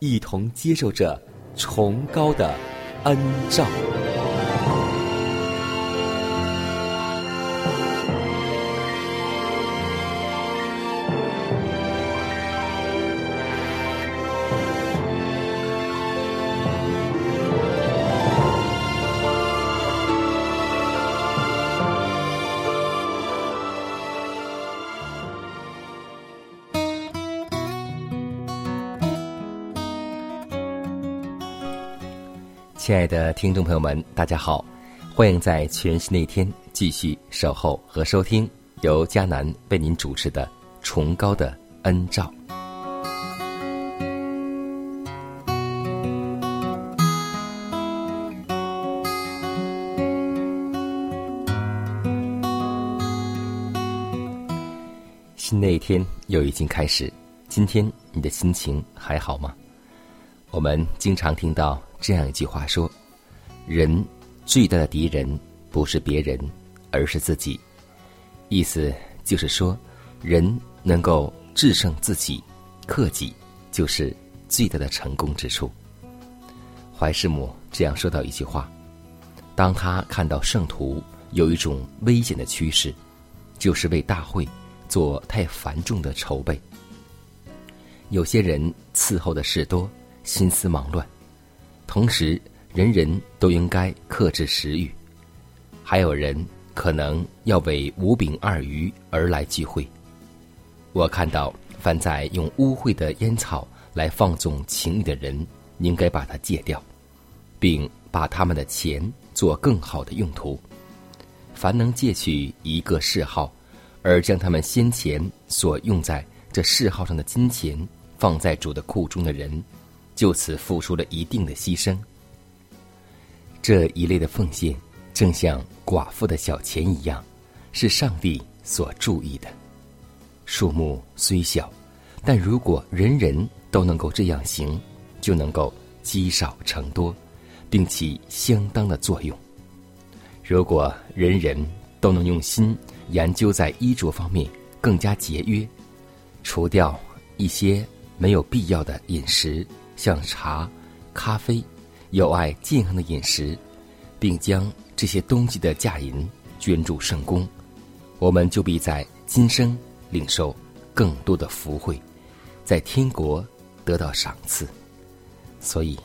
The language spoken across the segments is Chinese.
一同接受着崇高的恩照。的听众朋友们，大家好，欢迎在全新的一天继续守候和收听由迦南为您主持的《崇高的恩照》。新的一天又已经开始，今天你的心情还好吗？我们经常听到这样一句话说：“人最大的敌人不是别人，而是自己。”意思就是说，人能够制胜自己、克己，就是最大的成功之处。怀世母这样说到一句话：“当他看到圣徒有一种危险的趋势，就是为大会做太繁重的筹备。有些人伺候的事多。”心思忙乱，同时人人都应该克制食欲。还有人可能要为五饼二鱼而来聚会。我看到，凡在用污秽的烟草来放纵情欲的人，应该把它戒掉，并把他们的钱做更好的用途。凡能借取一个嗜好，而将他们先前所用在这嗜好上的金钱放在主的库中的人。就此付出了一定的牺牲。这一类的奉献，正像寡妇的小钱一样，是上帝所注意的。数目虽小，但如果人人都能够这样行，就能够积少成多，并起相当的作用。如果人人都能用心研究在衣着方面更加节约，除掉一些没有必要的饮食。像茶、咖啡，有爱健康的饮食，并将这些东西的价银捐助圣公，我们就必在今生领受更多的福惠，在天国得到赏赐。所以，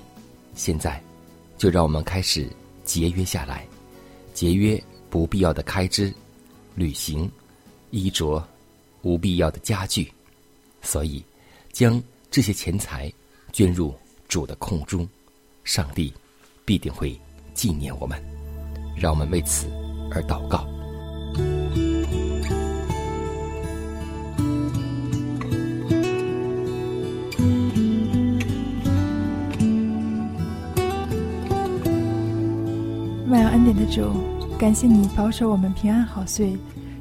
现在就让我们开始节约下来，节约不必要的开支、旅行、衣着、无必要的家具。所以，将这些钱财。捐入主的空中，上帝必定会纪念我们。让我们为此而祷告。万有恩典的主，感谢你保守我们平安好睡。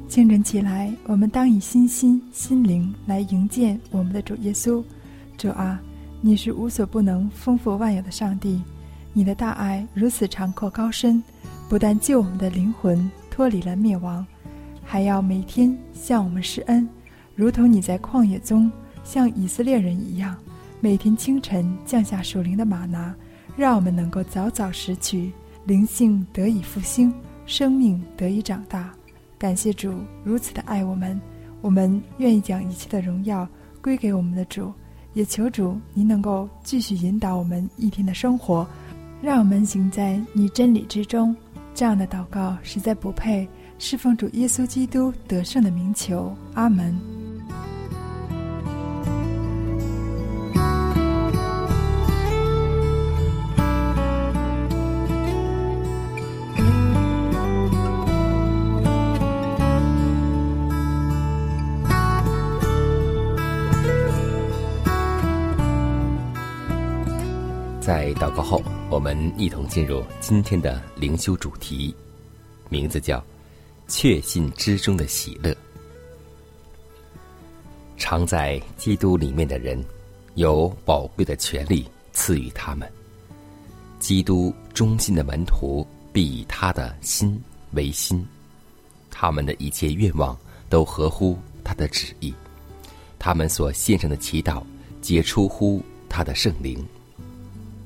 清晨起来，我们当以心心心灵来迎接我们的主耶稣。主啊。你是无所不能、丰富万有的上帝，你的大爱如此长阔高深，不但救我们的灵魂脱离了灭亡，还要每天向我们施恩，如同你在旷野中像以色列人一样，每天清晨降下属灵的玛拿，让我们能够早早拾取，灵性得以复兴，生命得以长大。感谢主如此的爱我们，我们愿意将一切的荣耀归给我们的主。也求主您能够继续引导我们一天的生活，让我们行在你真理之中。这样的祷告实在不配，侍奉主耶稣基督得胜的名求。阿门。在祷告后，我们一同进入今天的灵修主题，名字叫“确信之中的喜乐”。常在基督里面的人，有宝贵的权利赐予他们。基督忠心的门徒必以他的心为心，他们的一切愿望都合乎他的旨意，他们所献上的祈祷皆出乎他的圣灵。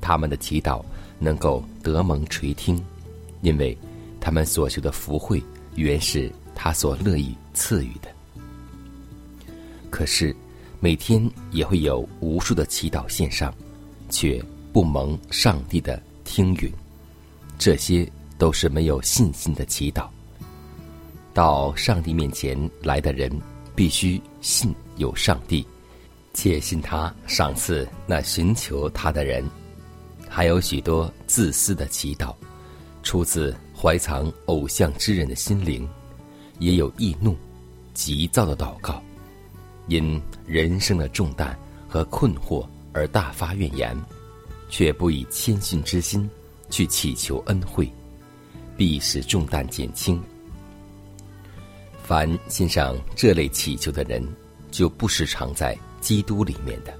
他们的祈祷能够得蒙垂听，因为他们所求的福惠原是他所乐意赐予的。可是每天也会有无数的祈祷献上，却不蒙上帝的听允，这些都是没有信心的祈祷。到上帝面前来的人，必须信有上帝，且信他赏赐那寻求他的人。还有许多自私的祈祷，出自怀藏偶像之人的心灵；也有易怒、急躁的祷告，因人生的重担和困惑而大发怨言，却不以谦逊之心去祈求恩惠，必使重担减轻。凡欣赏这类祈求的人，就不时常在基督里面的，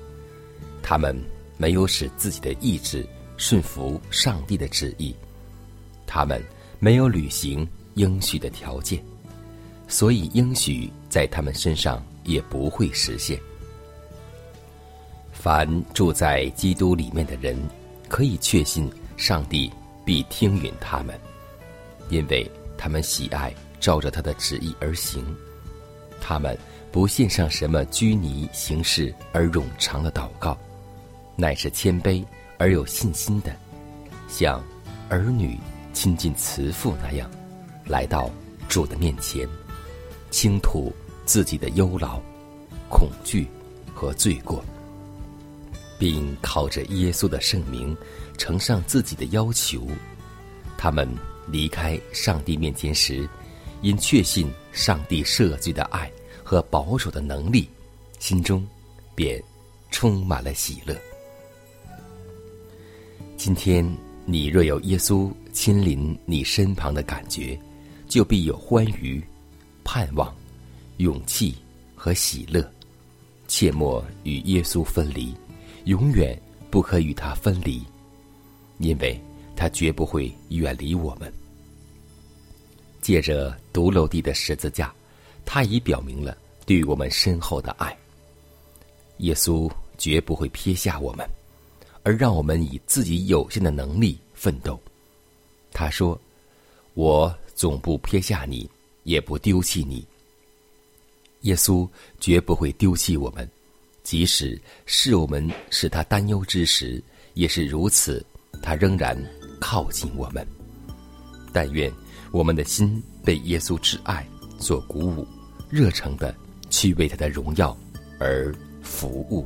他们没有使自己的意志。顺服上帝的旨意，他们没有履行应许的条件，所以应许在他们身上也不会实现。凡住在基督里面的人，可以确信上帝必听允他们，因为他们喜爱照着他的旨意而行。他们不献上什么拘泥行事而冗长的祷告，乃是谦卑。而有信心的，像儿女亲近慈父那样，来到主的面前，倾吐自己的忧劳、恐惧和罪过，并靠着耶稣的圣名呈上自己的要求。他们离开上帝面前时，因确信上帝赦罪的爱和保守的能力，心中便充满了喜乐。今天，你若有耶稣亲临你身旁的感觉，就必有欢愉、盼望、勇气和喜乐。切莫与耶稣分离，永远不可与他分离，因为他绝不会远离我们。借着独楼地的十字架，他已表明了对我们深厚的爱。耶稣绝不会撇下我们。而让我们以自己有限的能力奋斗。他说：“我总不撇下你，也不丢弃你。”耶稣绝不会丢弃我们，即使是我们使他担忧之时，也是如此。他仍然靠近我们。但愿我们的心被耶稣之爱所鼓舞，热诚的去为他的荣耀而服务。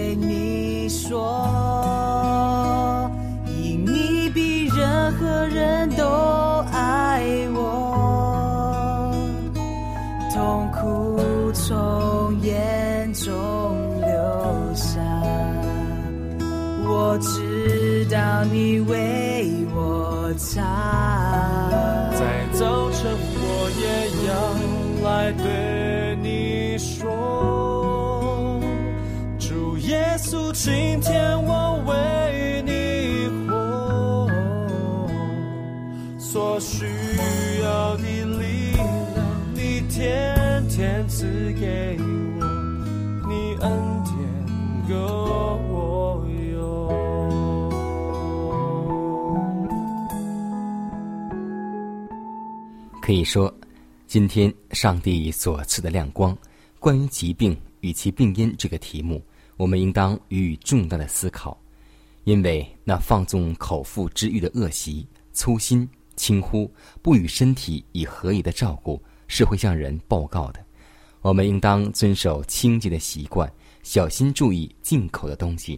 说，可以说，今天上帝所赐的亮光，关于疾病与其病因这个题目，我们应当予以重大的思考，因为那放纵口腹之欲的恶习、粗心、轻忽、不与身体以合宜的照顾，是会向人报告的。我们应当遵守清洁的习惯，小心注意进口的东西。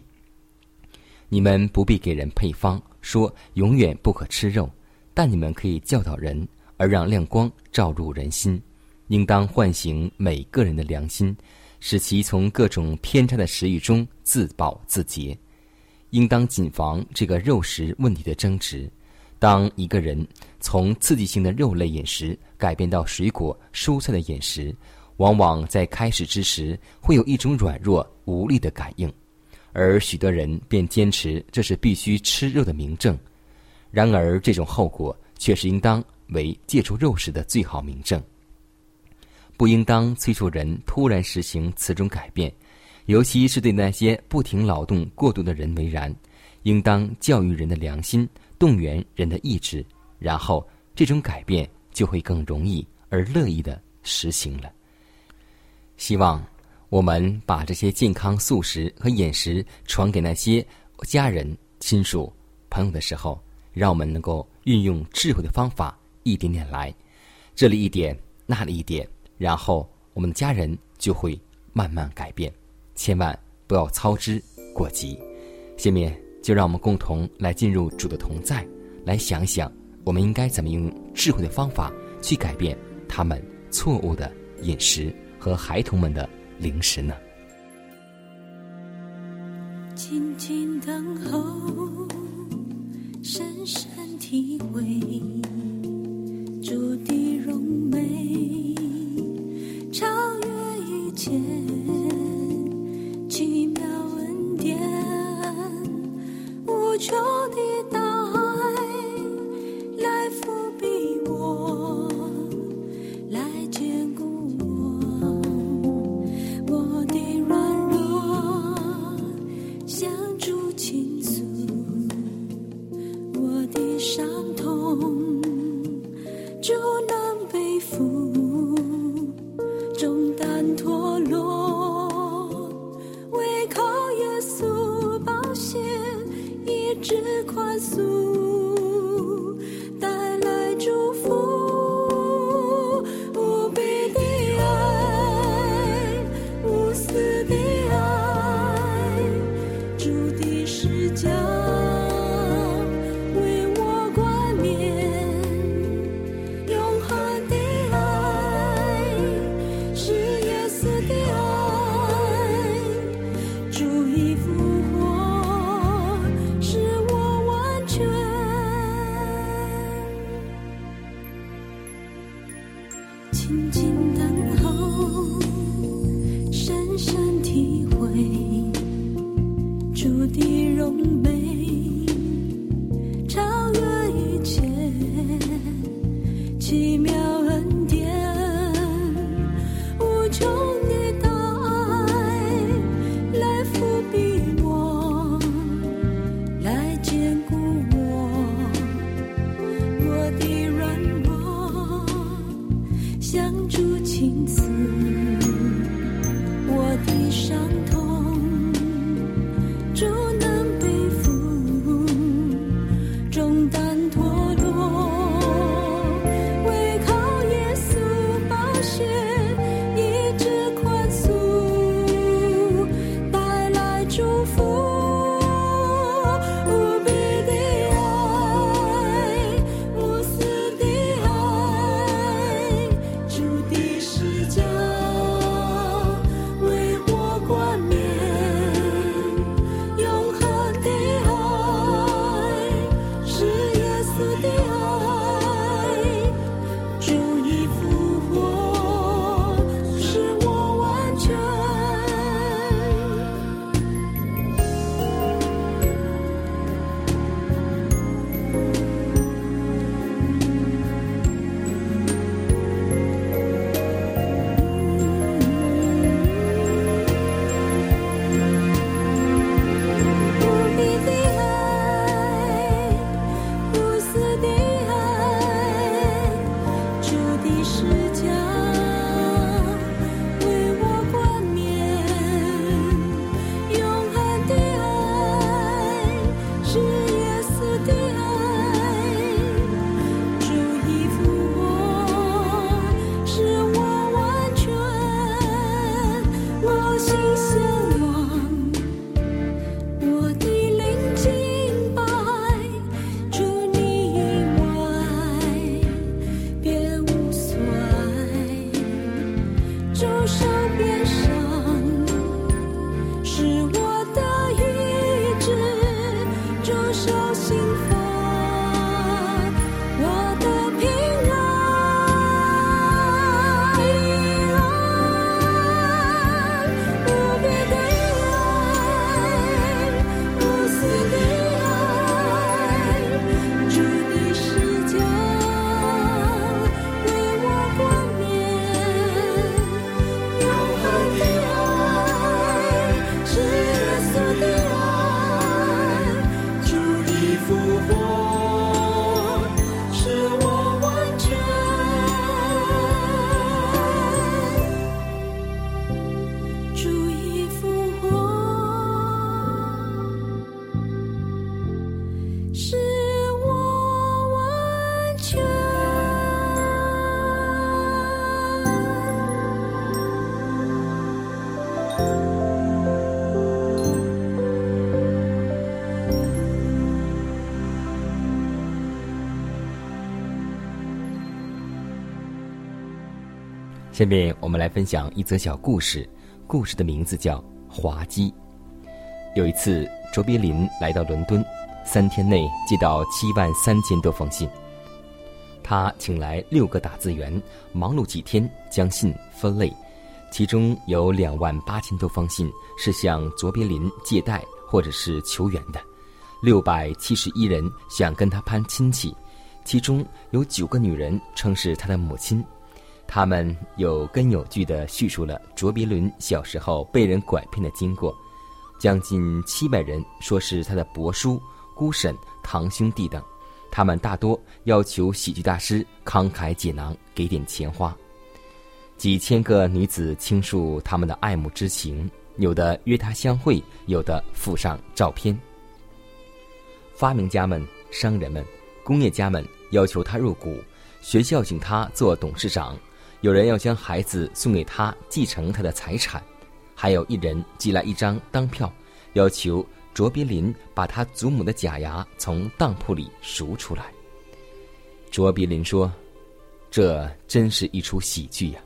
你们不必给人配方，说永远不可吃肉，但你们可以教导人，而让亮光照入人心。应当唤醒每个人的良心，使其从各种偏差的食欲中自保自洁。应当谨防这个肉食问题的争执。当一个人从刺激性的肉类饮食改变到水果、蔬菜的饮食，往往在开始之时会有一种软弱无力的感应，而许多人便坚持这是必须吃肉的明证。然而，这种后果却是应当为戒除肉食的最好明证。不应当催促人突然实行此种改变，尤其是对那些不停劳动过度的人为然。应当教育人的良心，动员人的意志，然后这种改变就会更容易而乐意的实行了。希望我们把这些健康素食和饮食传给那些家人、亲属、朋友的时候，让我们能够运用智慧的方法，一点点来，这里一点，那里一点。然后，我们的家人就会慢慢改变，千万不要操之过急。下面就让我们共同来进入主的同在，来想想我们应该怎么用智慧的方法去改变他们错误的饮食和孩童们的零食呢？静静等候，深深体会为。超越一切奇妙恩典，无穷的脱落，下面我们来分享一则小故事，故事的名字叫《滑稽》。有一次，卓别林来到伦敦，三天内接到七万三千多封信。他请来六个打字员，忙碌几天将信分类，其中有两万八千多封信是向卓别林借贷或者是求援的，六百七十一人想跟他攀亲戚，其中有九个女人称是他的母亲，他们有根有据的叙述了卓别林小时候被人拐骗的经过，将近七百人说是他的伯叔、姑婶、堂兄弟等。他们大多要求喜剧大师慷慨解囊，给点钱花。几千个女子倾诉他们的爱慕之情，有的约他相会，有的附上照片。发明家们、商人们、工业家们要求他入股，学校请他做董事长，有人要将孩子送给他继承他的财产，还有一人寄来一张当票，要求。卓别林把他祖母的假牙从当铺里赎出来。卓别林说：“这真是一出喜剧呀，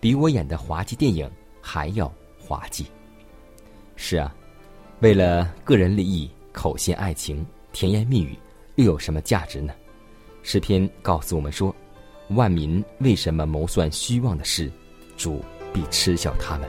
比我演的滑稽电影还要滑稽。”是啊，为了个人利益，口陷爱情，甜言蜜语，又有什么价值呢？诗篇告诉我们说：“万民为什么谋算虚妄的事，主必嗤笑他们。”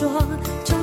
说。